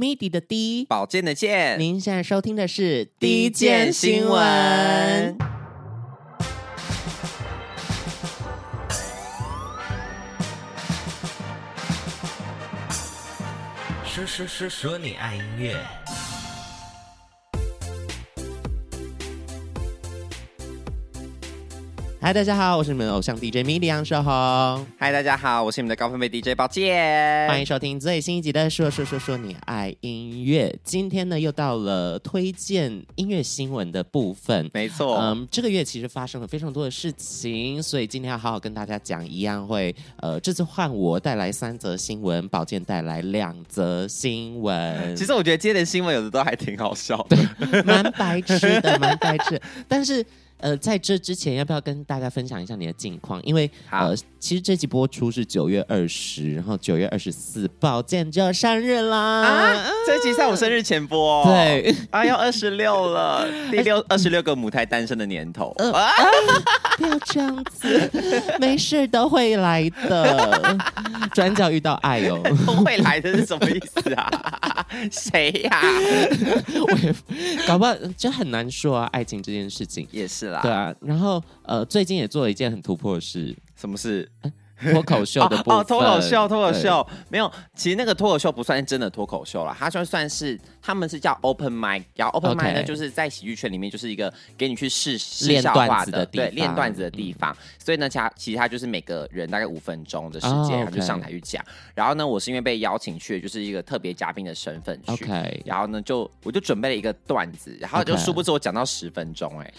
，MIDI 的 D，宝剑的剑。您现在收听的是 D 健新闻。说说说说你爱音乐。嗨，大家好，我是你们的偶像 DJ MIDI 杨世宏。嗨，大家好，我是你们的高分贝 DJ 宝剑。欢迎收听最新一集的《说说说说你爱音乐》。今天呢，又到了推荐音乐新闻的部分。没错，嗯，这个月其实发生了非常多的事情，所以今天要好好跟大家讲。一样会，呃，这次换我带来三则新闻，宝剑带来两则新闻。其实我觉得今天的新闻有的都还挺好笑的，对，蛮白痴的，蛮白痴，但是。呃，在这之前，要不要跟大家分享一下你的近况？因为呃，其实这集播出是九月二十，然后九月二十四，宝剑就要生日啦！啊，这一集在我生日前播，对，啊，要二十六了，第六二十六个母胎单身的年头，呃、啊，这样子，没事都会来的，转角遇到爱哦，都会来的是什么意思啊？谁呀、啊？我也搞不好就很难说啊，爱情这件事情也是啦。对啊，然后呃，最近也做了一件很突破的事，什么事？脱口秀的部分。哦，脱口秀，脱口秀没有。其实那个脱口秀不算是真的脱口秀了，它就算是他们是叫 open mic，然后 open mic 呢就是在喜剧圈里面就是一个给你去试试笑话的，对，练段子的地方。所以呢，其他其实他就是每个人大概五分钟的时间，他就上台去讲。然后呢，我是因为被邀请去，就是一个特别嘉宾的身份去。然后呢，就我就准备了一个段子，然后就殊不知我讲到十分钟，哎，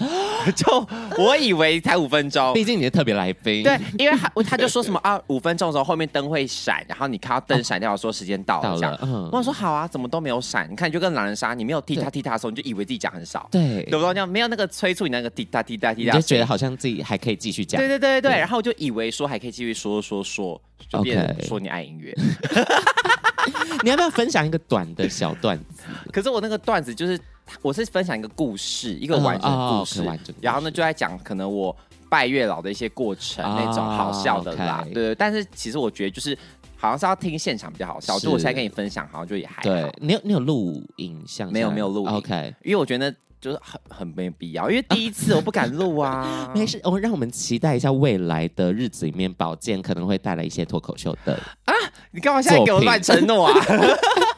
就我以为才五分钟，毕竟你是特别来宾。对，因为他他就说什么。啊，五分钟的时候后面灯会闪，然后你看到灯闪掉，说时间到了这样。嗯，我说好啊，怎么都没有闪？你看你就跟狼人杀，你没有踢他踢他的时候，你就以为自己讲很少，对，对不对？没有那个催促你那个踢他踢他踢他，你就觉得好像自己还可以继续讲。对对对对，然后我就以为说还可以继续说说说，就变说你爱音乐。你要不要分享一个短的小段子？可是我那个段子就是我是分享一个故事，一个完整的故事，然后呢就在讲可能我。拜月老的一些过程，那种好笑的啦，对对。但是其实我觉得就是好像是要听现场比较好笑，就我现在跟你分享，好像就也还好。对，你有你有录影像？没有没有录影。OK，因为我觉得就是很很没有必要，因为第一次我不敢录啊。没事，我让我们期待一下未来的日子里面，宝剑可能会带来一些脱口秀的啊。你干嘛现在给我乱承诺啊？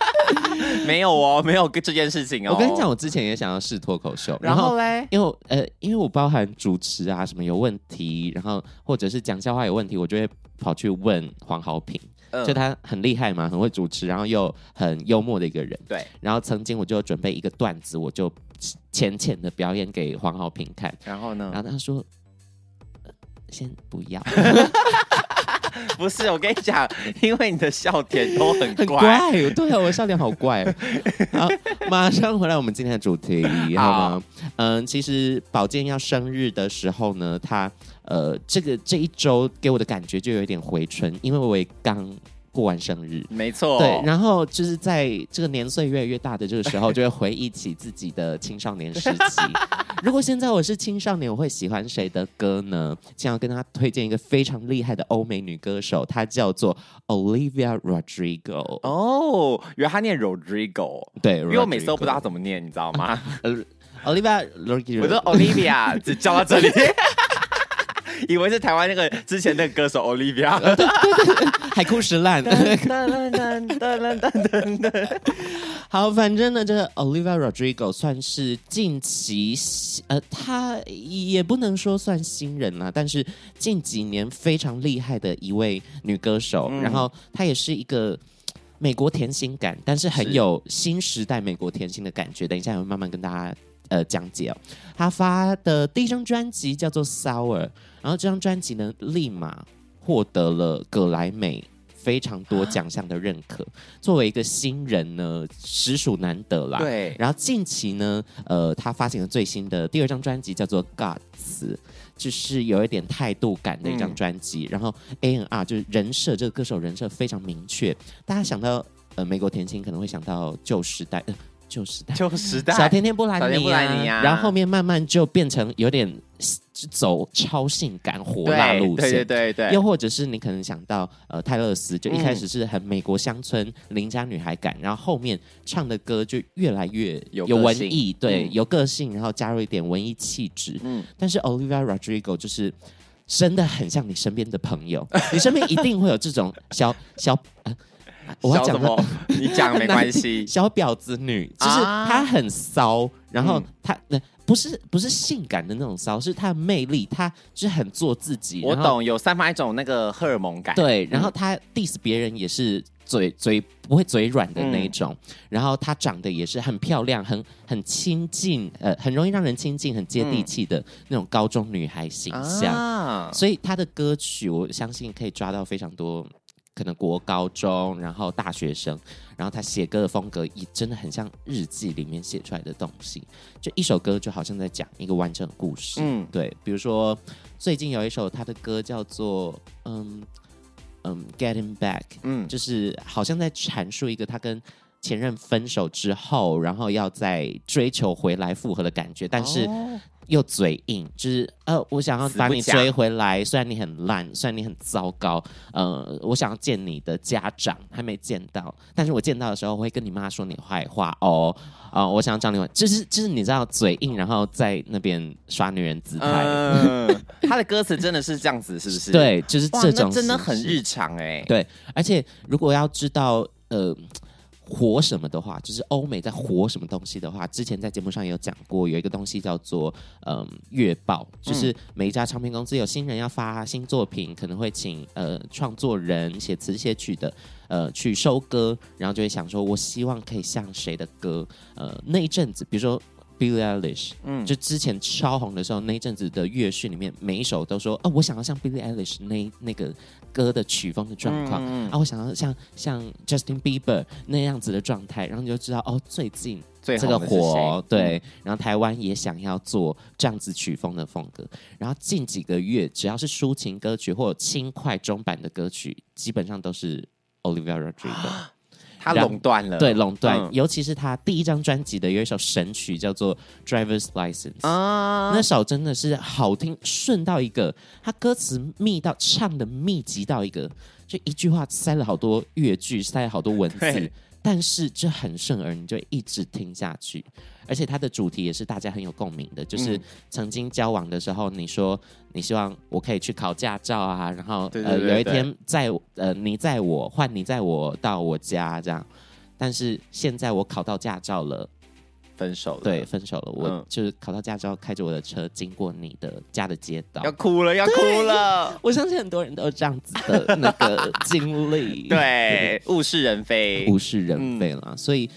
没有哦，没有这件事情哦。我跟你讲，我之前也想要试脱口秀，然后嘞，因为呃，因为我包含主持啊什么有问题，然后或者是讲笑话有问题，我就会跑去问黄豪平，嗯、就他很厉害嘛，很会主持，然后又很幽默的一个人。对，然后曾经我就准备一个段子，我就浅浅的表演给黄豪平看，然后呢，然后他说，呃、先不要。不是，我跟你讲，因为你的笑点都很怪，很怪，对啊，我的笑点好怪。好，马上回来我们今天的主题，好吗？嗯，其实宝剑要生日的时候呢，他呃，这个这一周给我的感觉就有一点回春，因为我也刚。过完生日，没错，对，然后就是在这个年岁越来越大的这个时候，就会回忆起自己的青少年时期。如果现在我是青少年，我会喜欢谁的歌呢？想要跟他推荐一个非常厉害的欧美女歌手，她叫做 Olivia Rodrigo。哦，原来她念 Rodrigo，对，因为我每次都不知道她怎么念，你知道吗？呃，Olivia Rodrigo，我说 Olivia 只教到这里。以为是台湾那个之前那个歌手 Olivia，海枯石烂。好，反正呢，这个 Olivia Rodrigo 算是近期，呃，他也不能说算新人啦，但是近几年非常厉害的一位女歌手。嗯、然后她也是一个美国甜心感，但是很有新时代美国甜心的感觉。等一下，我会慢慢跟大家呃讲解哦。她发的第一张专辑叫做 Sour。然后这张专辑呢，立马获得了葛莱美非常多奖项的认可。作为一个新人呢，实属难得啦。对。然后近期呢，呃，他发行了最新的第二张专辑，叫做《Gods》，就是有一点态度感的一张专辑。嗯、然后 A N R 就是人设，这个歌手人设非常明确。大家想到呃美国甜心，可能会想到旧时代，呃旧时代，旧时代，小甜甜布兰妮，小甜甜布兰妮啊。然后后面慢慢就变成有点。走超性感火辣路线，对对对对，又或者是你可能想到呃泰勒斯，就一开始是很美国乡村邻家女孩感，然后后面唱的歌就越来越有文艺，对，有个性，然后加入一点文艺气质。嗯，但是 Olivia Rodrigo 就是真的很像你身边的朋友，你身边一定会有这种小小。呃我要讲什么？你讲没关系。小婊子女就是她很骚，然后她那、嗯、不是不是性感的那种骚，是她的魅力，她就是很做自己。我懂，有散发一种那个荷尔蒙感。对，然后她 diss 别人也是嘴嘴不会嘴软的那一种，嗯、然后她长得也是很漂亮，很很亲近，呃，很容易让人亲近，很接地气的那种高中女孩形象。啊、所以她的歌曲，我相信可以抓到非常多。可能国高中，然后大学生，然后他写歌的风格也真的很像日记里面写出来的东西，就一首歌就好像在讲一个完整的故事。嗯，对，比如说最近有一首他的歌叫做嗯嗯 Getting Back，嗯，就是好像在阐述一个他跟前任分手之后，然后要再追求回来复合的感觉，但是。哦又嘴硬，就是呃，我想要把你追回来，虽然你很烂，虽然你很糟糕，呃，我想要见你的家长，还没见到，但是我见到的时候，会跟你妈说你坏话哦，啊、呃，我想要找你玩，就是就是你知道嘴硬，然后在那边耍女人姿态，嗯、他的歌词真的是这样子，是不是？对，就是这种，真的很日常哎、欸，对，而且如果要知道，呃。火什么的话，就是欧美在火什么东西的话，之前在节目上也有讲过，有一个东西叫做嗯月报，就是每一家唱片公司有新人要发新作品，可能会请呃创作人写词写曲的呃去收歌，然后就会想说，我希望可以像谁的歌，呃那一阵子，比如说。Billie Eilish，嗯，就之前超红的时候，那一阵子的乐讯里面，每一首都说，哦，我想要像 Billie Eilish 那那个歌的曲风的状况，嗯、啊，我想要像像 Justin Bieber 那样子的状态，然后你就知道，哦，最近这个火，对，然后台湾也想要做这样子曲风的风格，然后近几个月，只要是抒情歌曲或者轻快中版的歌曲，基本上都是 Olivia Rodrigo。他垄断了，对，垄断，嗯、尤其是他第一张专辑的有一首神曲叫做《Driver's License》啊，那首真的是好听顺到一个，他歌词密到唱的密集到一个，就一句话塞了好多乐句，塞了好多文字。但是就很顺耳，你就一直听下去，而且它的主题也是大家很有共鸣的，就是曾经交往的时候，你说你希望我可以去考驾照啊，然后呃有一天在呃你在我换你在我到我家这样，但是现在我考到驾照了。分手了，对，分手了。我就是考到驾照，开着我的车经过你的家的街道，要哭了，要哭了。我相信很多人都有这样子的那个经历，对，物是人非，物是人非了。所以，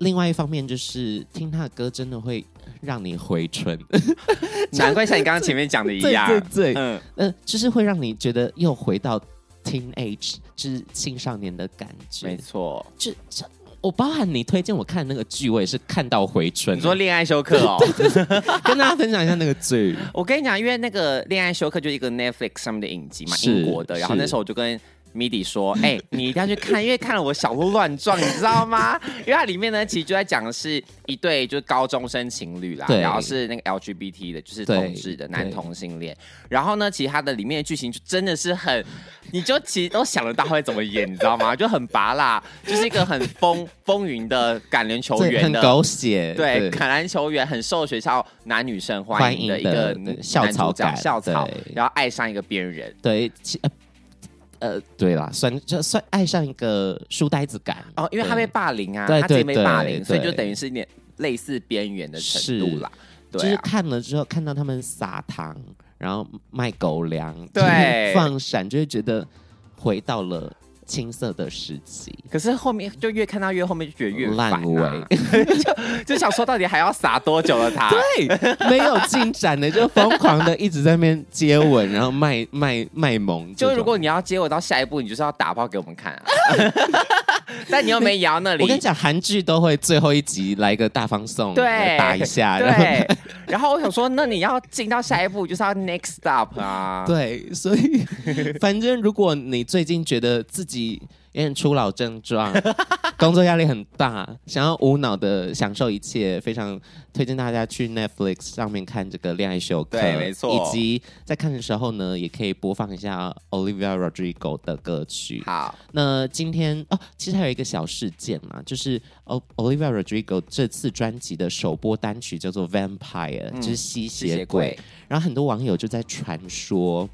另外一方面就是听他的歌，真的会让你回春。难怪像你刚刚前面讲的一样，对对，嗯嗯，就是会让你觉得又回到 teenage，就是青少年的感觉。没错，就这。我包含你推荐我看那个剧，我也是看到回春。你说恋爱休克哦，跟大家分享一下那个剧。我跟你讲，因为那个恋爱休克就是一个 Netflix 上面的影集嘛，英国的。然后那时候我就跟。MIDI 说：“哎、欸，你一定要去看，因为看了我小鹿乱撞，你知道吗？因为它里面呢，其实就在讲的是一对就是高中生情侣啦，然后是那个 LGBT 的，就是同志的男同性恋。然后呢，其实它的里面的剧情就真的是很，你就其实都想得到会怎么演，你知道吗？就很拔辣，就是一个很风风云的橄榄球员的，很狗血，对，橄榄球员很受学校男女生欢迎的一个校草感，校草，然后爱上一个边人，对。呃”呃，对啦，算就算爱上一个书呆子感哦，因为他被霸凌啊，他自己被霸凌，所以就等于是一点类似边缘的程度啦。对，就是看了之后，看到他们撒糖，然后卖狗粮，对，放闪，就会觉得回到了。青涩的时期，可是后面就越看到越后面就觉得越烂尾，烂尾就就想说到底还要撒多久了他？对，没有进展的，就疯狂的一直在那边接吻，然后卖卖卖萌。就如果你要接吻到下一步，你就是要打包给我们看啊。但你又没摇那里。我跟你讲，韩剧都会最后一集来一个大放送，对，打一下，对。然后，然后我想说，那你要进到下一步，就是要 next stop 啊。对，所以反正如果你最近觉得自己有点初老症状，工作压力很大，想要无脑的享受一切，非常推荐大家去 Netflix 上面看这个恋爱修课，对，没错。以及在看的时候呢，也可以播放一下 Olivia Rodrigo 的歌曲。好，那今天哦，其实还有一个小事件嘛，就是 Olivia Rodrigo 这次专辑的首播单曲叫做 Vampire，就是吸血鬼。然后很多网友就在传说。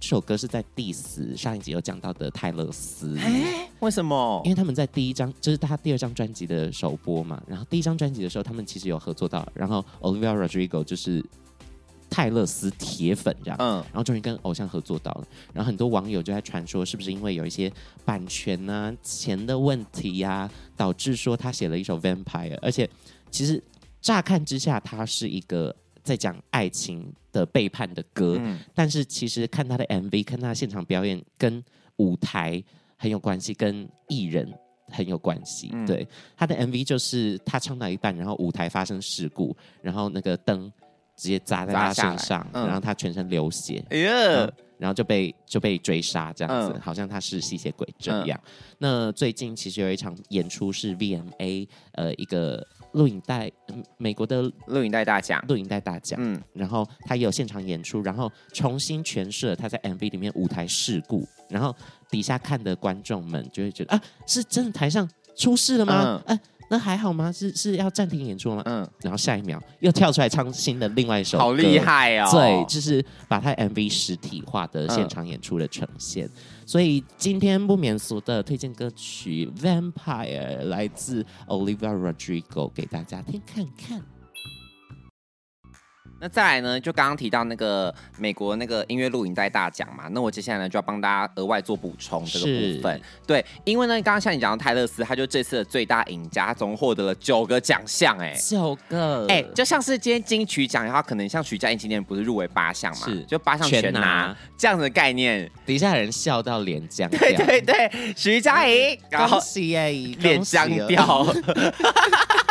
这首歌是在 diss 上一集有讲到的泰勒斯，哎，为什么？因为他们在第一张，这、就是他第二张专辑的首播嘛。然后第一张专辑的时候，他们其实有合作到，然后 Olivia Rodrigo 就是泰勒斯铁粉这样，嗯，然后终于跟偶像合作到了。然后很多网友就在传说，是不是因为有一些版权啊、钱的问题呀、啊，导致说他写了一首 Vampire，而且其实乍看之下，他是一个。在讲爱情的背叛的歌，嗯、但是其实看他的 MV，看他的现场表演，跟舞台很有关系，跟艺人很有关系。嗯、对，他的 MV 就是他唱到一半，然后舞台发生事故，然后那个灯直接砸在他身上，嗯、然后他全身流血，哎呀、嗯，然后就被就被追杀，这样子，嗯、好像他是吸血鬼这样。嗯、那最近其实有一场演出是 VMA，呃，一个。录影带，美国的录影带大奖，录影带大奖。嗯，然后他也有现场演出，然后重新诠释了他在 MV 里面舞台事故，然后底下看的观众们就会觉得啊，是真的台上出事了吗？嗯、啊。那还好吗？是是要暂停演出吗？嗯，然后下一秒又跳出来唱新的另外一首歌，好厉害哦！对，就是把他 MV 实体化的现场演出的呈现。嗯、所以今天不免俗的推荐歌曲《Vampire》来自 Olivia Rodrigo 给大家听看看。那再来呢？就刚刚提到那个美国那个音乐录影带大奖嘛，那我接下来呢就要帮大家额外做补充这个部分。对，因为呢，刚刚像你讲的泰勒斯，他就这次的最大赢家，他总共获得了九个奖项，哎，九个，哎，就像是今天金曲奖的话，可能像徐佳莹今年不是入围八项嘛，是，就八项全拿，这样子的概念。底下人笑到脸僵掉，对对对，徐佳莹，恭喜哎，脸僵掉。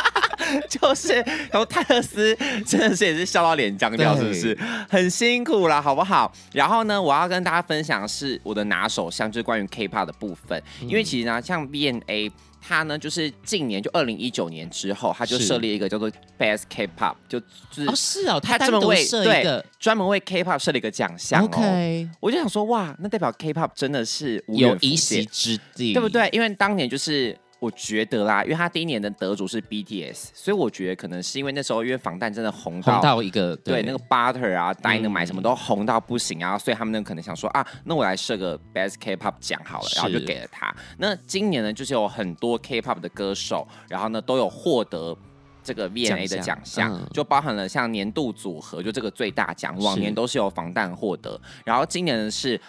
就是，然后泰勒斯真的是也是笑到脸僵掉，是不是？很辛苦了，好不好？然后呢，我要跟大家分享的是我的拿手项，就是关于 K-pop 的部分。嗯、因为其实呢，像 BNA，他呢就是近年就二零一九年之后，他就设立一个叫做 Best K-pop，就就是哦是哦，它专门为对专门为 K-pop 设了一个奖项。OK，我就想说哇，那代表 K-pop 真的是有一席之地，对不对？因为当年就是。我觉得啦，因为他第一年的得主是 BTS，所以我觉得可能是因为那时候因为防弹真的红到，红到一个对，对。那个 Butter 啊，Dynamite 什么都红到不行啊，嗯、所以他们呢可能想说啊，那我来设个 Best K-pop 奖好了，然后就给了他。那今年呢，就是有很多 K-pop 的歌手，然后呢都有获得这个 VMA 的奖项，嗯、就包含了像年度组合，就这个最大奖，往年都是由防弹获得，然后今年呢是。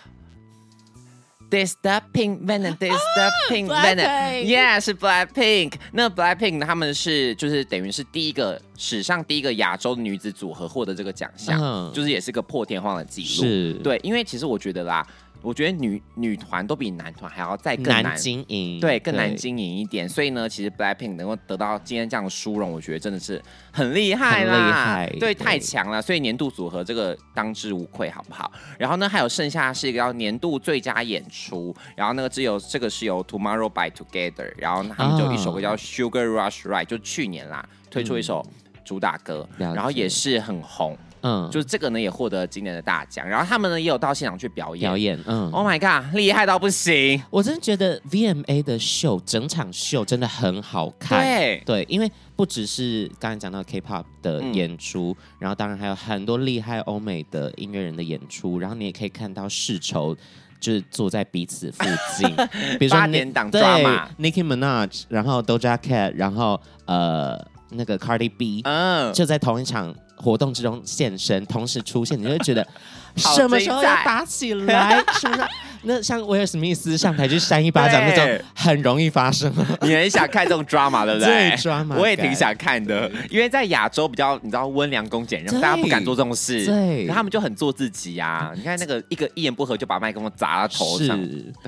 This the pink Venom, this the pink Venom，yeah 是 Black Pink。那 Black Pink 他们是就是等于是第一个史上第一个亚洲女子组合获得这个奖项，嗯、就是也是个破天荒的记录。是对，因为其实我觉得啦。我觉得女女团都比男团还要再更难，难经营，对，更难经营一点。所以呢，其实 Blackpink 能够得到今天这样的殊荣，我觉得真的是很厉害啦，厉害，对，对太强了。所以年度组合这个当之无愧，好不好？然后呢，还有剩下是一个叫年度最佳演出，然后那个只有这个是由 Tomorrow by Together，然后他们就有一首歌叫 Sugar Rush Right，就去年啦推出一首主打歌，嗯、然后也是很红。嗯，就是这个呢，也获得了今年的大奖，然后他们呢也有到现场去表演。表演，嗯，Oh my god，厉害到不行！我真的觉得 VMA 的秀，整场秀真的很好看。对对，因为不只是刚才讲到 K-pop 的演出，嗯、然后当然还有很多厉害欧美的音乐人的演出，然后你也可以看到世仇就是坐在彼此附近，比如说八点档抓马，Nicki Minaj，然后 Doja Cat，然后呃那个 Cardi B，嗯，就在同一场。活动之中现身，同时出现，你就会觉得 什么时候要打起来？是不是？那像威尔史密斯上台去扇一巴掌那种，很容易发生。你很想看这种 drama，对不对？对，drama，我也挺想看的，因为在亚洲比较，你知道温良恭俭让，大家不敢做这种事，对，他们就很做自己呀。你看那个一个一言不合就把麦克风砸到头上，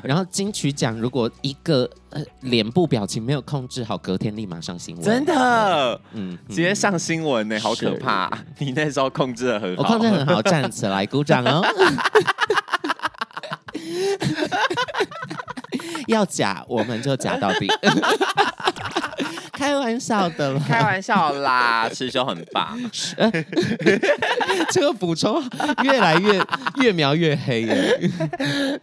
然后金曲奖如果一个呃脸部表情没有控制好，隔天立马上新闻，真的，嗯，直接上新闻呢，好可怕。你那时候控制的很好，我控制很好，站起来鼓掌哦。要假我们就假到底。开玩笑的啦，开玩笑啦，师兄很棒。这个补充越来越越描越黑耶，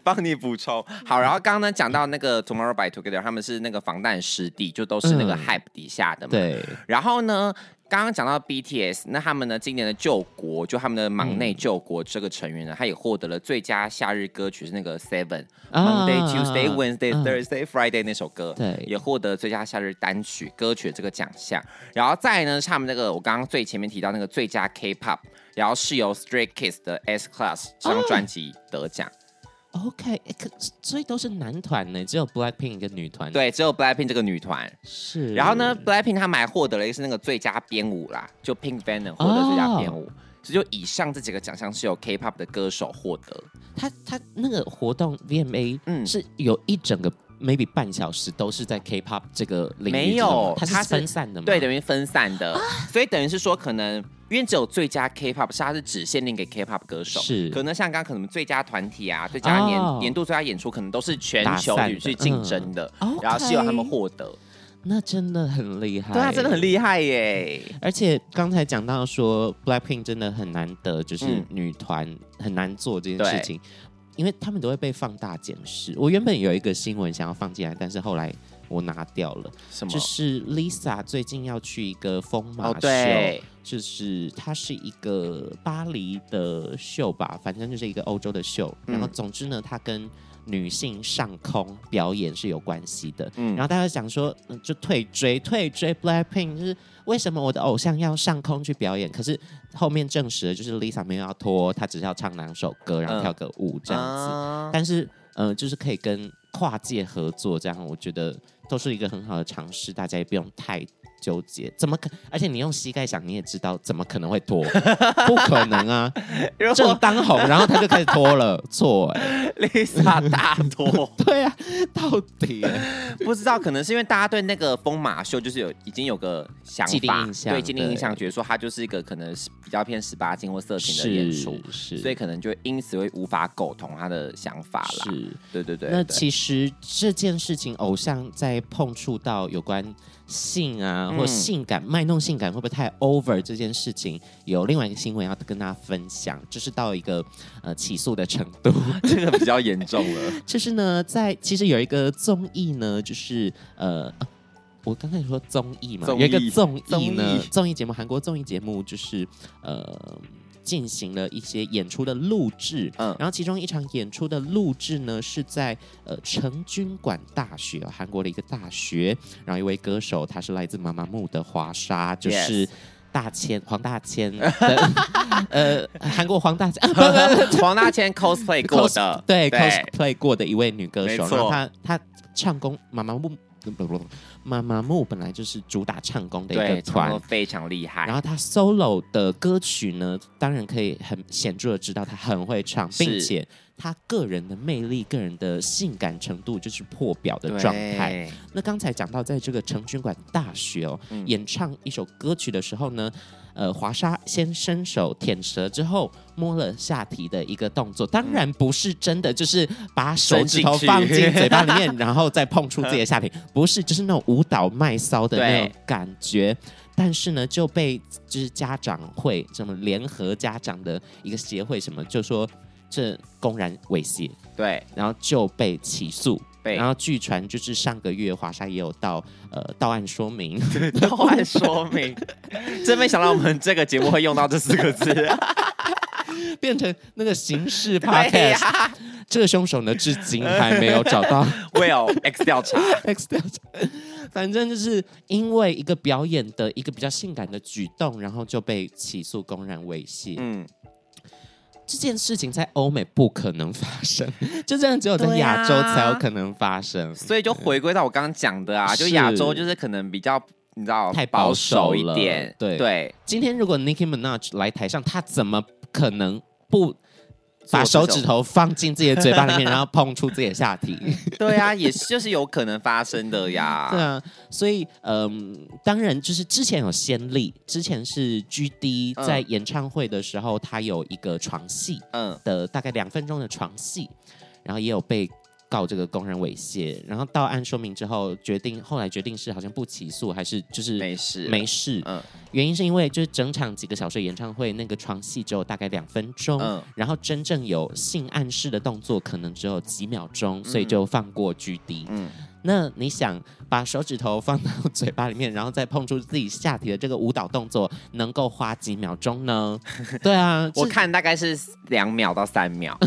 帮你补充好。然后刚刚呢讲到那个 Tomorrow by Together，他们是那个防弹师弟，就都是那个 Hype 底下的嘛。嗯、对。然后呢？刚刚讲到 BTS，那他们呢？今年的救国，就他们的忙内救国这个成员呢，嗯、他也获得了最佳夏日歌曲，是那个 Seven、啊、Monday、Tuesday、Wednesday、啊、Thursday、Friday 那首歌，对，也获得最佳夏日单曲歌曲这个奖项。然后再呢，是他们那个我刚刚最前面提到那个最佳 K-pop，然后是由 Stray Kids 的 S Class 这张专辑得奖。啊 OK，可所以都是男团呢，只有 Blackpink 一个女团。对，只有 Blackpink 这个女团是。然后呢，Blackpink 他们还获得了一个是那个最佳编舞啦，就 Pink Venom 获得最佳编舞。这、oh. 就以上这几个奖项是由 K-pop 的歌手获得。他他那个活动 VMA 嗯是有一整个 maybe 半小时都是在 K-pop 这个领域，没有，它是分散的嘛？对，等于分散的，啊、所以等于是说可能。因为只有最佳 K-pop，是它是只限定给 K-pop 歌手，是。可能像刚刚可能最佳团体啊，最佳年、oh, 年度最佳演出，可能都是全球去竞争的，嗯、然后是由他们获得。Okay, 那真的很厉害，对啊，真的很厉害耶！而且刚才讲到说，Blackpink 真的很难得，就是女团很难做这件事情，嗯、因为他们都会被放大检视。我原本有一个新闻想要放进来，但是后来。我拿掉了，什么？就是 Lisa 最近要去一个疯马秀，哦、对，就是它是一个巴黎的秀吧，反正就是一个欧洲的秀。嗯、然后总之呢，它跟女性上空表演是有关系的。嗯，然后大家想说，就退追退追 Blackpink，就是为什么我的偶像要上空去表演？可是后面证实了，就是 Lisa 没有要脱，她只是要唱两首歌，然后跳个舞这样子。嗯、但是，呃，就是可以跟跨界合作，这样我觉得。都是一个很好的尝试，大家也不用太纠结。怎么可？而且你用膝盖想，你也知道怎么可能会脱？不可能啊！正当红，然后他就开始脱了，错 哎，Lisa 大脱。对啊，到底不知道，可能是因为大家对那个疯马秀就是有已经有个想法，既定印象，对既定印象，觉得说他就是一个可能是比较偏十八禁或色情的演出，是，所以可能就因此会无法苟同他的想法了。是，对对对。那其实这件事情，偶像在碰触到有关性啊，或性感卖弄性感会不会太 over 这件事情，有另外一个新闻要跟大家分享，就是到一个呃起诉的程度，这个比较严重了。就是呢，在其实有一个综艺呢，就是呃，我刚才说综艺嘛，有一个综艺呢，综艺节目，韩国综艺节目就是呃。进行了一些演出的录制，嗯，然后其中一场演出的录制呢，是在呃成均馆大学，韩国的一个大学，然后一位歌手，他是来自妈妈木的华沙，就是大千黄大千，呃，韩国黄大千，黄大千 cosplay 过的，对，对 cosplay 过的一位女歌手，然后她她唱功妈妈木。妈妈木本来就是主打唱功的一个团，非常厉害。然后他 solo 的歌曲呢，当然可以很显著的知道他很会唱，并且他个人的魅力、个人的性感程度就是破表的状态。那刚才讲到，在这个成均馆大学哦，嗯、演唱一首歌曲的时候呢。呃，华莎先伸手舔舌之后摸了下体的一个动作，当然不是真的，就是把手指头放进嘴巴里面，然后再碰触自己的下体，不是，就是那种舞蹈卖骚的那种感觉。但是呢，就被就是家长会什么联合家长的一个协会什么，就说这公然猥亵，对，然后就被起诉。对然后据传就是上个月华沙也有到呃到案说明，对，到案说明，真没想到我们这个节目会用到这四个字，变成那个刑事 podcast。呀。这个凶手呢，至今还没有找到，Well X 调查，X 调查，反正就是因为一个表演的一个比较性感的举动，然后就被起诉公然猥亵。嗯。这件事情在欧美不可能发生，就这样只有在亚洲才有可能发生，啊、所以就回归到我刚刚讲的啊，就亚洲就是可能比较你知道太保守一点，对对。对今天如果 Nicki Minaj 来台上，他怎么可能不？把手指头放进自己的嘴巴里面，然后碰触自己的下体。对啊，也是就是有可能发生的呀。对啊，所以嗯、呃，当然就是之前有先例，之前是 GD 在演唱会的时候，他有一个床戏，嗯，的大概两分钟的床戏，然后也有被告这个工人猥亵，然后到案说明之后，决定后来决定是好像不起诉，还是就是没事没事。嗯，原因是因为就是整场几个小时演唱会那个床戏只有大概两分钟，嗯，然后真正有性暗示的动作可能只有几秒钟，所以就放过 GD。嗯。那你想把手指头放到嘴巴里面，然后再碰触自己下体的这个舞蹈动作，能够花几秒钟呢？对啊，我看大概是两秒到三秒，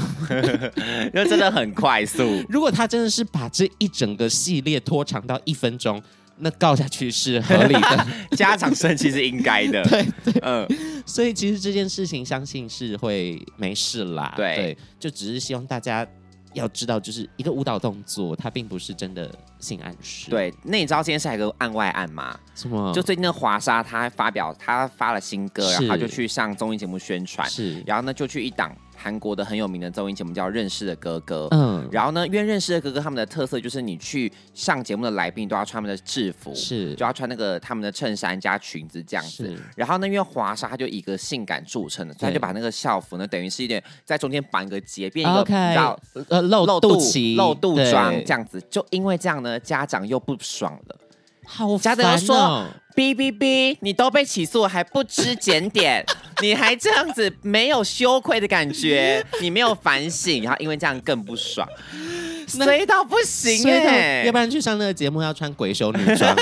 因为真的很快速。如果他真的是把这一整个系列拖长到一分钟，那告下去是合理的，家长生气是应该的。对对，嗯，所以其实这件事情相信是会没事啦。对，对，就只是希望大家。要知道，就是一个舞蹈动作，它并不是真的性暗示。对，那你知道今天是还有个案外案吗？什么？就最近的华莎，她发表，她发了新歌，然后她就去上综艺节目宣传，是，然后呢就去一档。韩国的很有名的综艺节目叫《认识的哥哥》，嗯，然后呢，因为《认识的哥哥》他们的特色就是你去上节目的来宾都要穿他们的制服，是，就要穿那个他们的衬衫加裙子这样子。然后呢，因为华莎她就以一个性感著称的，所以他就把那个校服呢，等于是一点在中间绑一个结，变一个比较呃露露肚脐、露肚装这样子。就因为这样呢，家长又不爽了，好家长又说。哔哔哔！你都被起诉还不知检点，你还这样子没有羞愧的感觉，你没有反省，然后因为这样更不爽，衰到不行哎！要不然去上那个节目要穿鬼修女装，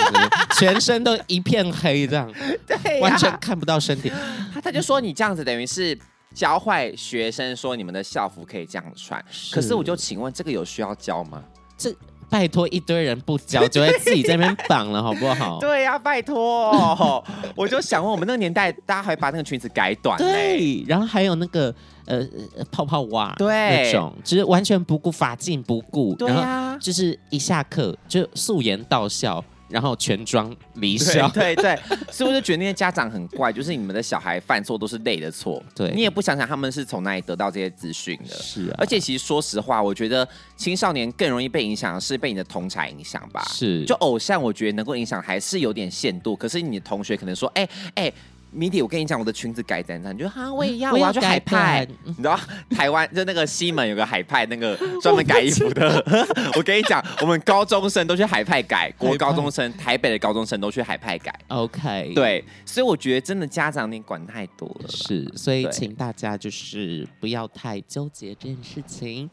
全身都一片黑这样，对，完全看不到身体。他他就说你这样子等于是教坏学生，说你们的校服可以这样穿，可是我就请问这个有需要教吗？这。拜托一堆人不教，就会自己在那边绑了，好不好？对呀、啊，拜托、哦。我就想问，我们那个年代，大家还把那个裙子改短，对，然后还有那个呃泡泡袜，对，那种就是完全不顾法禁不顾，对啊，就是一下课就素颜到校。然后全装离校，对对，对，所以我就觉得那些家长很怪，就是你们的小孩犯错都是累的错，对，你也不想想他们是从哪里得到这些资讯的，是啊。而且其实说实话，我觉得青少年更容易被影响的是被你的同才影响吧，是。就偶像，我觉得能够影响还是有点限度，可是你的同学可能说，哎哎。米迪，我跟你讲，我的裙子改怎样？你觉得哈，我也要，我要去海派。你知道台湾就那个西门有个海派，那个专门改衣服的。我，我跟你讲，我们高中生都去海派改，国高中生，台北的高中生都去海派改。OK，对，所以我觉得真的家长你管太多了。是，所以请大家就是不要太纠结这件事情。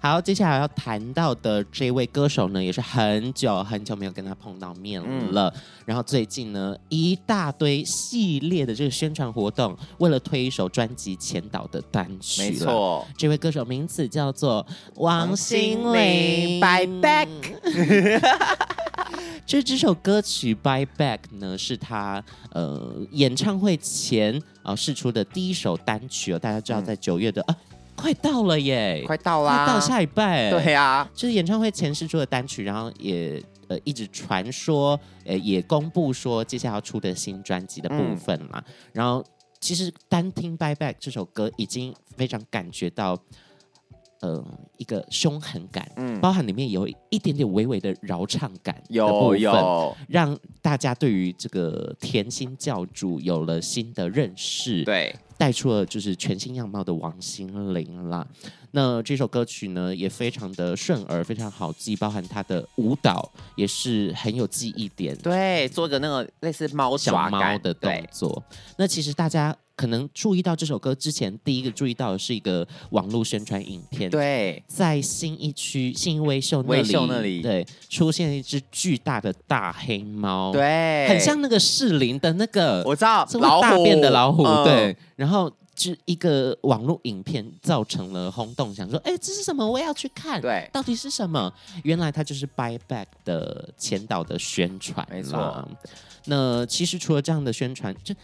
好，接下来要谈到的这位歌手呢，也是很久很久没有跟他碰到面了。嗯、然后最近呢，一大堆系列的这个宣传活动，为了推一首专辑前导的单曲。没错，这位歌手名字叫做王心凌。Bye Back。这这首歌曲 Bye Back 呢，是他呃演唱会前啊释、呃、出的第一首单曲哦。大家知道，在九月的、嗯、啊。快到了耶！快到啦！到下一拜。对呀、啊，就是演唱会前十出的单曲，然后也呃一直传说，呃也公布说接下来要出的新专辑的部分嘛。嗯、然后其实单听《Bye Back》这首歌，已经非常感觉到，呃一个凶狠感，嗯，包含里面有一点点微微的饶唱感的部分，有有让大家对于这个甜心教主有了新的认识。对。带出了就是全新样貌的王心凌啦。那这首歌曲呢，也非常的顺耳，非常好记，包含他的舞蹈也是很有记忆点。对，做个那个类似猫小猫的动作。那其实大家可能注意到这首歌之前，第一个注意到的是一个网络宣传影片。对，在新一区新一威秀那里，威秀那里，对，出现了一只巨大的大黑猫。对，很像那个士林的那个，我知道，大便的老虎。老虎对。然后就一个网络影片造成了轰动，想说，哎，这是什么？我也要去看。对，到底是什么？原来它就是《Bye Back》的前导的宣传。没错。那其实除了这样的宣传，就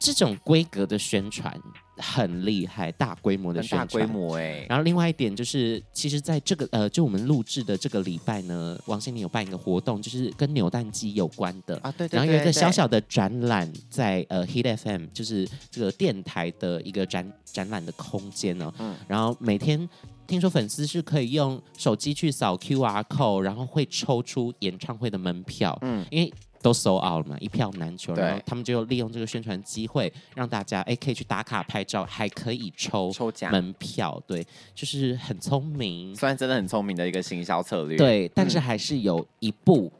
这种规格的宣传。很厉害，大规模的宣传，大规模哎、欸。然后另外一点就是，其实在这个呃，就我们录制的这个礼拜呢，王心凌有办一个活动，就是跟扭蛋机有关的啊，对，对，对，对，然后有一个小小的展览在呃 Hit FM，就是这个电台的一个展展览的空间呢、哦。嗯。然后每天听说粉丝是可以用手机去扫 QR code，然后会抽出演唱会的门票。嗯。因为都 sold out 了嘛，一票难求。然后他们就利用这个宣传机会，让大家哎可以去打卡拍照，还可以抽抽奖门票。对，就是很聪明。虽然真的很聪明的一个行销策略，对，但是还是有一步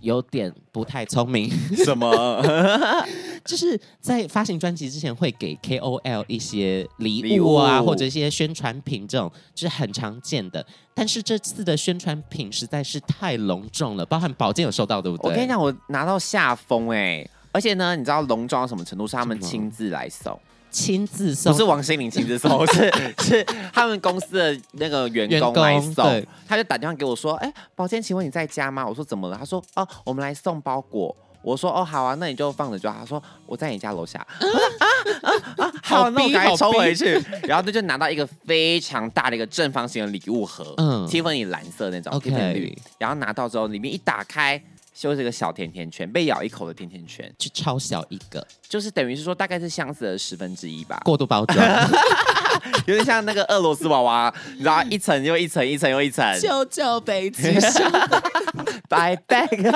有点不太聪明。什么？就是在发行专辑之前会给 KOL 一些礼物啊，物或者一些宣传品，这种就是很常见的。但是这次的宣传品实在是太隆重了，包含宝剑有收到，对不对？我跟你讲，我拿到下风哎，而且呢，你知道隆重到什么程度？是他们亲自来送，亲自送，不是王心凌亲自送，是是他们公司的那个员工来送。他就打电话给我说：“哎，宝剑，请问你在家吗？”我说：“怎么了？”他说：“哦，我们来送包裹。”我说哦好啊，那你就放着就好。他说我在你家楼下。啊啊啊！好，那我赶紧抽回去。然后他就拿到一个非常大的一个正方形的礼物盒，嗯，Tiffany 蓝色那种绿。然后拿到之后，里面一打开，就是一个小甜甜圈，被咬一口的甜甜圈，就超小一个，就是等于是说大概是箱子的十分之一吧，过度包装，有点像那个俄罗斯娃娃，你知道一层又一层，一层又一层，救救北极熊，Bye back。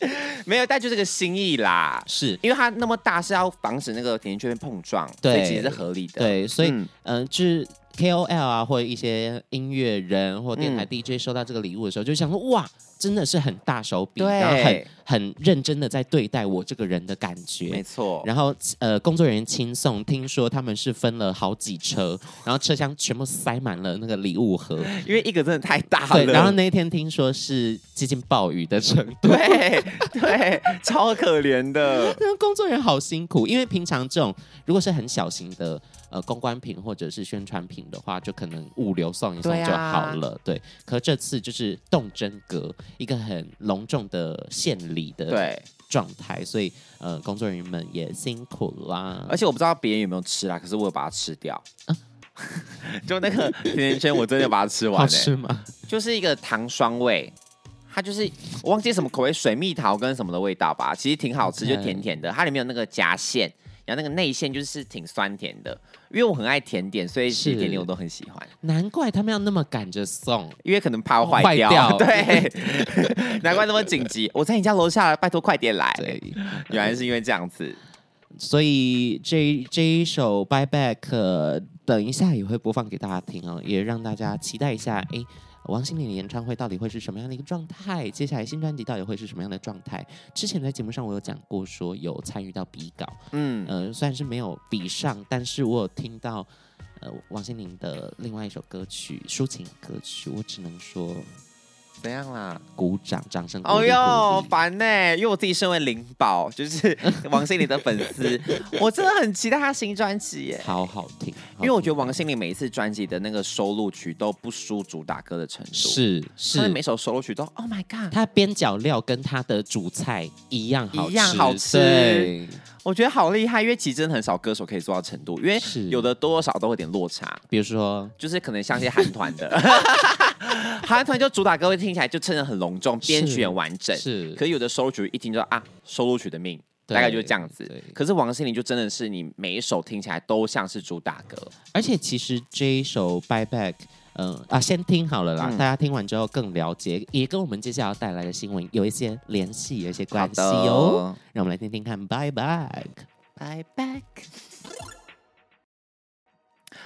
没有，但就是个心意啦，是。因为它那么大，是要防止那个甜甜圈碰撞，对，所以其实是合理的。对，所以嗯、呃，就是 KOL 啊，或者一些音乐人或电台 DJ 收到这个礼物的时候，嗯、就想说哇。真的是很大手笔，对然后很很认真的在对待我这个人的感觉，没错。然后呃，工作人员亲送，听说他们是分了好几车，然后车厢全部塞满了那个礼物盒，因为一个真的太大了。对，然后那一天听说是接近暴雨的程度，对对，超可怜的。那工作人员好辛苦，因为平常这种如果是很小型的呃公关品或者是宣传品的话，就可能物流送一送就好了。对，可这次就是动真格。一个很隆重的献礼的对状态，所以呃，工作人员们也辛苦啦。而且我不知道别人有没有吃啦，可是我有把它吃掉。啊、就那个甜甜圈，我真的有把它吃完、欸。好吃吗？就是一个糖霜味，它就是我忘记什么口味，水蜜桃跟什么的味道吧。其实挺好吃，Okay. 就甜甜的。它里面有那个夹馅。然后那个内馅就是挺酸甜的，因为我很爱甜点，所以其实甜点我都很喜欢。难怪他们要那么赶着送，因为可能怕坏掉。掉 对，难怪那么紧急。我在你家楼下，拜托快点来。对，原来是因为这样子。所以这这一首《Buy Back》等一下也会播放给大家听哦，也让大家期待一下。哎。王心凌的演唱会到底会是什么样的一个状态？接下来新专辑到底会是什么样的状态？之前在节目上我有讲过，说有参与到比稿，嗯，呃，虽然是没有比上，但是我有听到，呃，王心凌的另外一首歌曲抒情歌曲，我只能说。怎样啦？鼓掌，掌声！哦哟，烦呢，因为我自己身为灵宝，就是王心凌的粉丝，我真的很期待她新专辑耶，好好听。因为我觉得王心凌每一次专辑的那个收录曲都不输主打歌的程度，是是，是每首收录曲都，Oh my God，她边角料跟她的主菜一样好吃，一样好吃。对我觉得好厉害，因为其实真的很少歌手可以做到程度，因为有的多多少少都有点落差。比如说，就是可能像一些韩团的。韩团就主打歌会听起来就真的很隆重，编曲很完整。是，可是有的收录曲一听就啊，收录曲的命，大概就是这样子。可是王心凌就真的是你每一首听起来都像是主打歌，而且其实这一首《Buy Back》，嗯啊，先听好了啦，嗯、大家听完之后更了解，也跟我们接下来要带来的新闻有一些联系，有一些关系哦。的让我们来听听看，《Buy Back》，Buy Back。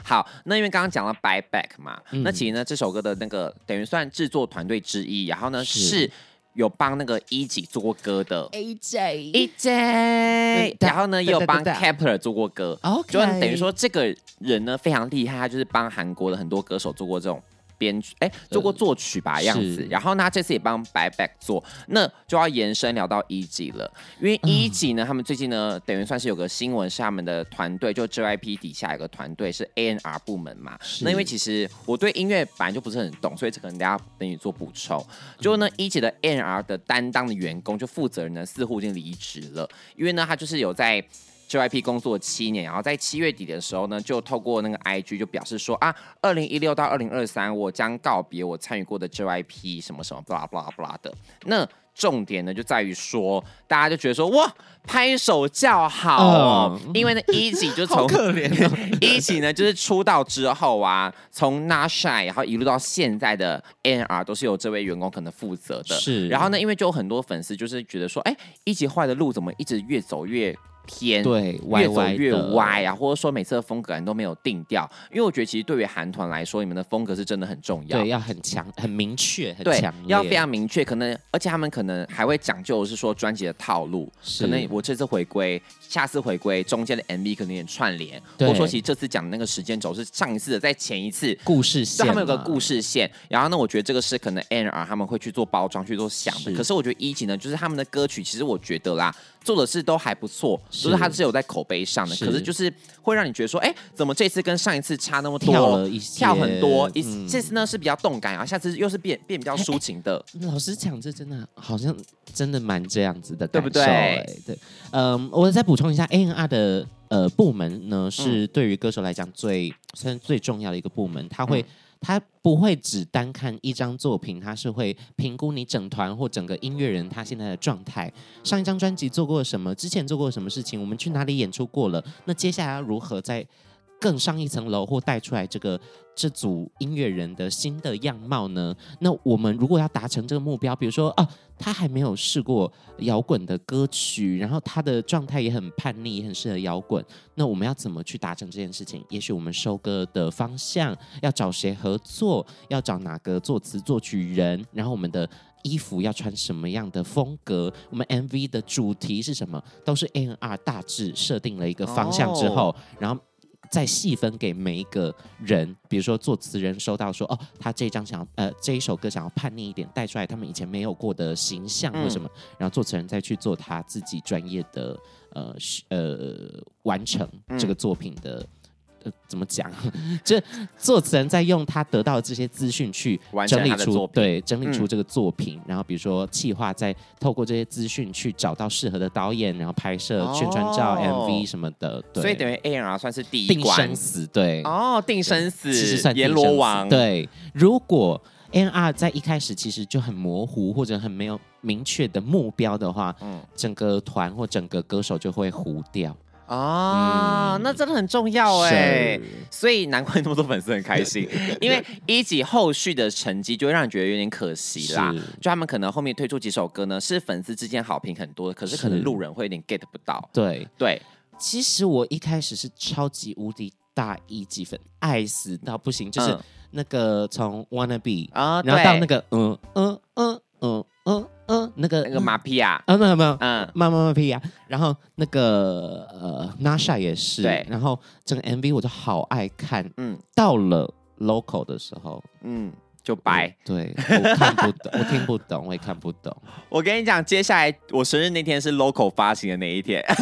好，那因为刚刚讲了 Buy Back 嘛，嗯、那其实呢，这首歌的那个等于算制作团队之一，然后呢是，是有帮那个 E.G 做过歌的。AJ，AJ，然后呢也有帮 Kepler 做过歌，OK，就等于说这个人呢非常厉害，他就是帮韩国的很多歌手做过这种。编曲哎，做过作曲吧样子，然后呢，这次也帮 Buy Back 做，那就要延伸聊到一级了，因为一级呢，他们最近呢，等于算是有个新闻，是他们的团队，就 JYP 底下有个团队是 A&R 部门嘛。那因为其实我对音乐本来就不是很懂，所以这可能大家等于做补充。就呢一级的 A&R 的担当的员工就负责人呢，似乎已经离职了，因为呢，他就是有在。JYP 工作七年，然后在七月底的时候呢，就透过那个 IG 就表示说啊，二零一六到二零二三，我将告别我参与过的 JYP 什么什么，巴拉巴拉巴拉的。那重点呢就在于说，大家就觉得说哇，拍手叫好哦，嗯、因为呢一级就从可怜 一级呢就是出道之后啊，从 Not Shy 然后一路到现在的 NR 都是由这位员工可能负责的，是。然后呢，因为就有很多粉丝就是觉得说，哎，一级坏的路怎么一直越走越偏，对，越走越歪啊，或者说每次的风格都没有定调。因为我觉得其实对于韩团来说，你们的风格是真的很重要，对，要很强、很明确、很强，要非常明确。可能而且他们可能还会讲究的是说专辑的套路，可能我这次回归，下次回归，中间的 MV 可能有点串联，或者说其实这次讲的那个时间轴是上一次的在前一次故事线，他们有个故事线。然后呢，我觉得这个是可能 N R 他们会去做包装、去做想的。可是我觉得一级呢，就是他们的歌曲，其实我觉得啦。做的事都还不错，是就是他是有在口碑上的，是可是就是会让你觉得说，哎，怎么这次跟上一次差那么多？跳了一，跳很多。一、嗯、这次呢是比较动感然后，下次又是变变比较抒情的。老师讲，这真的好像真的蛮这样子的感受，对不对？对，嗯，我再补充一下，A&R 的呃部门呢，是对于歌手来讲最算最重要的一个部门，他会。嗯他不会只单看一张作品，他是会评估你整团或整个音乐人他现在的状态。上一张专辑做过什么？之前做过什么事情？我们去哪里演出过了？那接下来要如何在？更上一层楼，或带出来这个这组音乐人的新的样貌呢？那我们如果要达成这个目标，比如说啊，他还没有试过摇滚的歌曲，然后他的状态也很叛逆，也很适合摇滚。那我们要怎么去达成这件事情？也许我们收歌的方向要找谁合作，要找哪个作词作曲人，然后我们的衣服要穿什么样的风格，我们 MV 的主题是什么，都是 N R 大致设定了一个方向之后，然后。再细分给每一个人，比如说作词人收到说，哦，他这一张想要，呃，这一首歌想要叛逆一点，带出来他们以前没有过的形象或什么，嗯、然后作词人再去做他自己专业的，呃，呃，完成这个作品的。嗯呃，怎么讲？这作词人在用他得到的这些资讯去整理出对整理出这个作品，嗯、然后比如说企划再透过这些资讯去找到适合的导演，然后拍摄宣传照、哦、MV 什么的。对，所以等于 A&R 算是第一定生死，对哦，定生死，其实算阎罗王。对，如果 A&R 在一开始其实就很模糊或者很没有明确的目标的话，嗯，整个团或整个歌手就会糊掉。啊，嗯、那真的很重要哎，是。所以难怪那么多粉丝很开心，因为一级后续的成绩就会让你觉得有点可惜啦。是。就他们可能后面推出几首歌呢，是粉丝之间好评很多的，可是可能路人会有点 get 不到。对。对，其实我一开始是超级无敌大一级粉，爱死到不行，就是那个从 Wanna Be 啊，然后到那个嗯嗯嗯嗯嗯。嗯，那个那个马屁呀，嗯没有没有，嗯，马马马屁呀，然后那个呃，Not Shy 也是，对，然后整个 MV 我就好爱看，嗯，到了 Local 的时候，嗯，就白，对，我看不懂，我听不懂，我也看不懂。我跟你讲，接下来我生日那天是 Local 发行的那一天。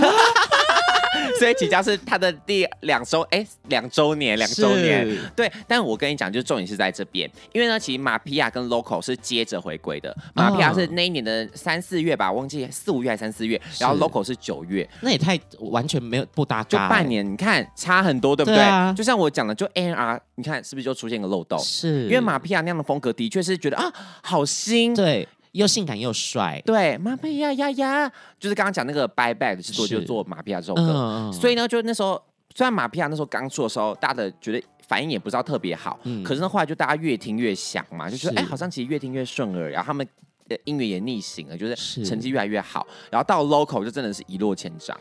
所以即将是他的第两周，哎，两周年，两周年，对。但我跟你讲，就是重点是在这边，因为呢，其实马皮亚跟 Local 是接着回归的。马皮亚是那一年的三四月吧，忘记四五月还是三四月，然后 Local 是九月，那也太完全没有不搭嘎，就半年，你看差很多，对不对？就像我讲的，就 N R，你看是不是就出现个漏洞？是因为马皮亚那样的风格，的确是觉得啊，好新，对。又性感又帅，对，马皮亚呀呀，就是刚刚讲那个 Buy Back 是做就做马皮亚这首歌，所以呢，就那时候虽然马皮亚那时候刚出的时候，大家的觉得反应也不知道特别好，嗯，可是呢后来就大家越听越响嘛，就觉得哎，好像其实越听越顺耳，然后他们的音乐也逆行了，就是。成绩越来越好，然后到 Local 就真的是一落千丈，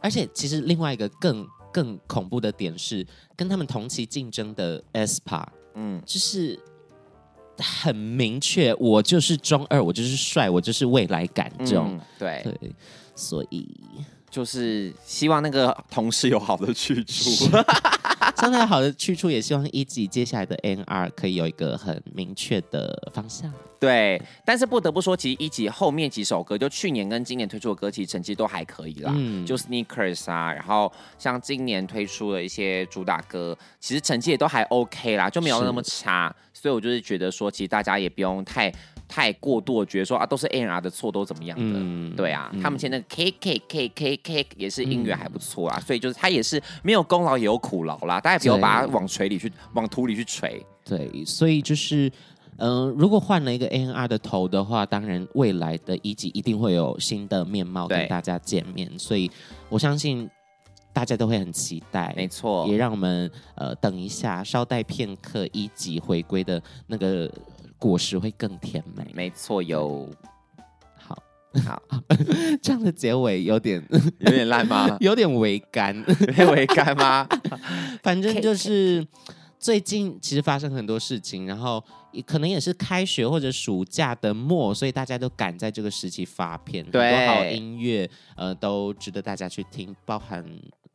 而且其实另外一个更更恐怖的点是，跟他们同期竞争的 aespa，嗯，就是。很明确，我就是中二，我就是帅，我就是未来感这种。嗯、对。对，所以。就是希望那个同事有好的去处，相对好的去处，也希望一级接下来的 N R 可以有一个很明确的方向。对，但是不得不说，其实一级后面几首歌，就去年跟今年推出的歌，其实成绩都还可以啦。嗯，就 Sneakers 啊，然后像今年推出的一些主打歌，其实成绩也都还 OK 啦，就没有那么差。所以我就是觉得说，其实大家也不用太太过度的觉得说啊，都是 A N R 的错，都怎么样的？嗯、对啊，嗯、他们现在那个 K K K K K 也是音乐还不错啊，嗯、所以就是他也是没有功劳也有苦劳啦，大家不要把它往锤里去，往土里去锤。对，所以就是。嗯、呃，如果换了一个 ANR 的头的话，当然未来的一集一定会有新的面貌跟大家见面，所以我相信大家都会很期待。没错，也让我们呃等一下，稍待片刻，一集回归的那个果实会更甜美。没错，有好好 这样的结尾有点 有点烂吗？有点微干，有点微干吗？反正就是。最近其实发生很多事情，然后可能也是开学或者暑假的末，所以大家都赶在这个时期发片，对很多好音乐呃都值得大家去听，包含呃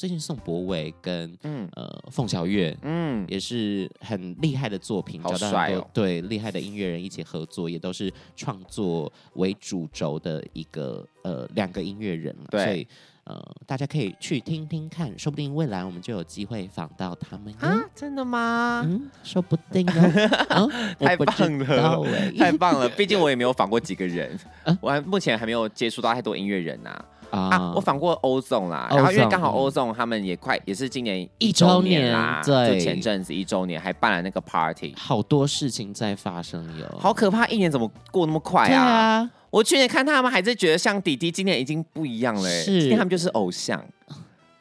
最近宋博伟跟嗯呃凤小岳嗯也是很厉害的作品，好找到很多、哦、对厉害的音乐人一起合作，也都是创作为主轴的一个呃两个音乐人，对。所以呃，大家可以去听听看，说不定未来我们就有机会访到他们啊！真的吗？嗯，说不 定哦。啊、太棒了，太棒了！毕竟我也没有访过几个人，啊、我还目前还没有接触到太多音乐人呐、啊。啊，我访过欧总啦，然后因为刚好欧总他们也快也是今年一周年啦，对，就前阵子一周年还办了那个 party，好多事情在发生哟，好可怕！一年怎么过那么快啊？我去年看他们还是觉得像弟弟，今年已经不一样了，是，今天他们就是偶像，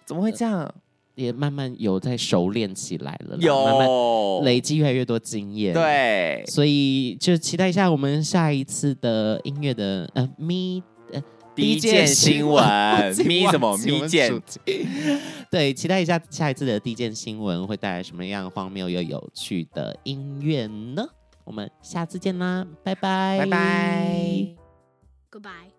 怎么会这样？也慢慢有在熟练起来了，有慢慢累积越来越多经验，对，所以就期待一下我们下一次的音乐的呃咪。第一件新闻，咪什么咪件？对，期待一下下一次的第一件新闻会带来什么样荒谬又有趣的音乐呢？我们下次见啦，拜拜，拜拜，Goodbye。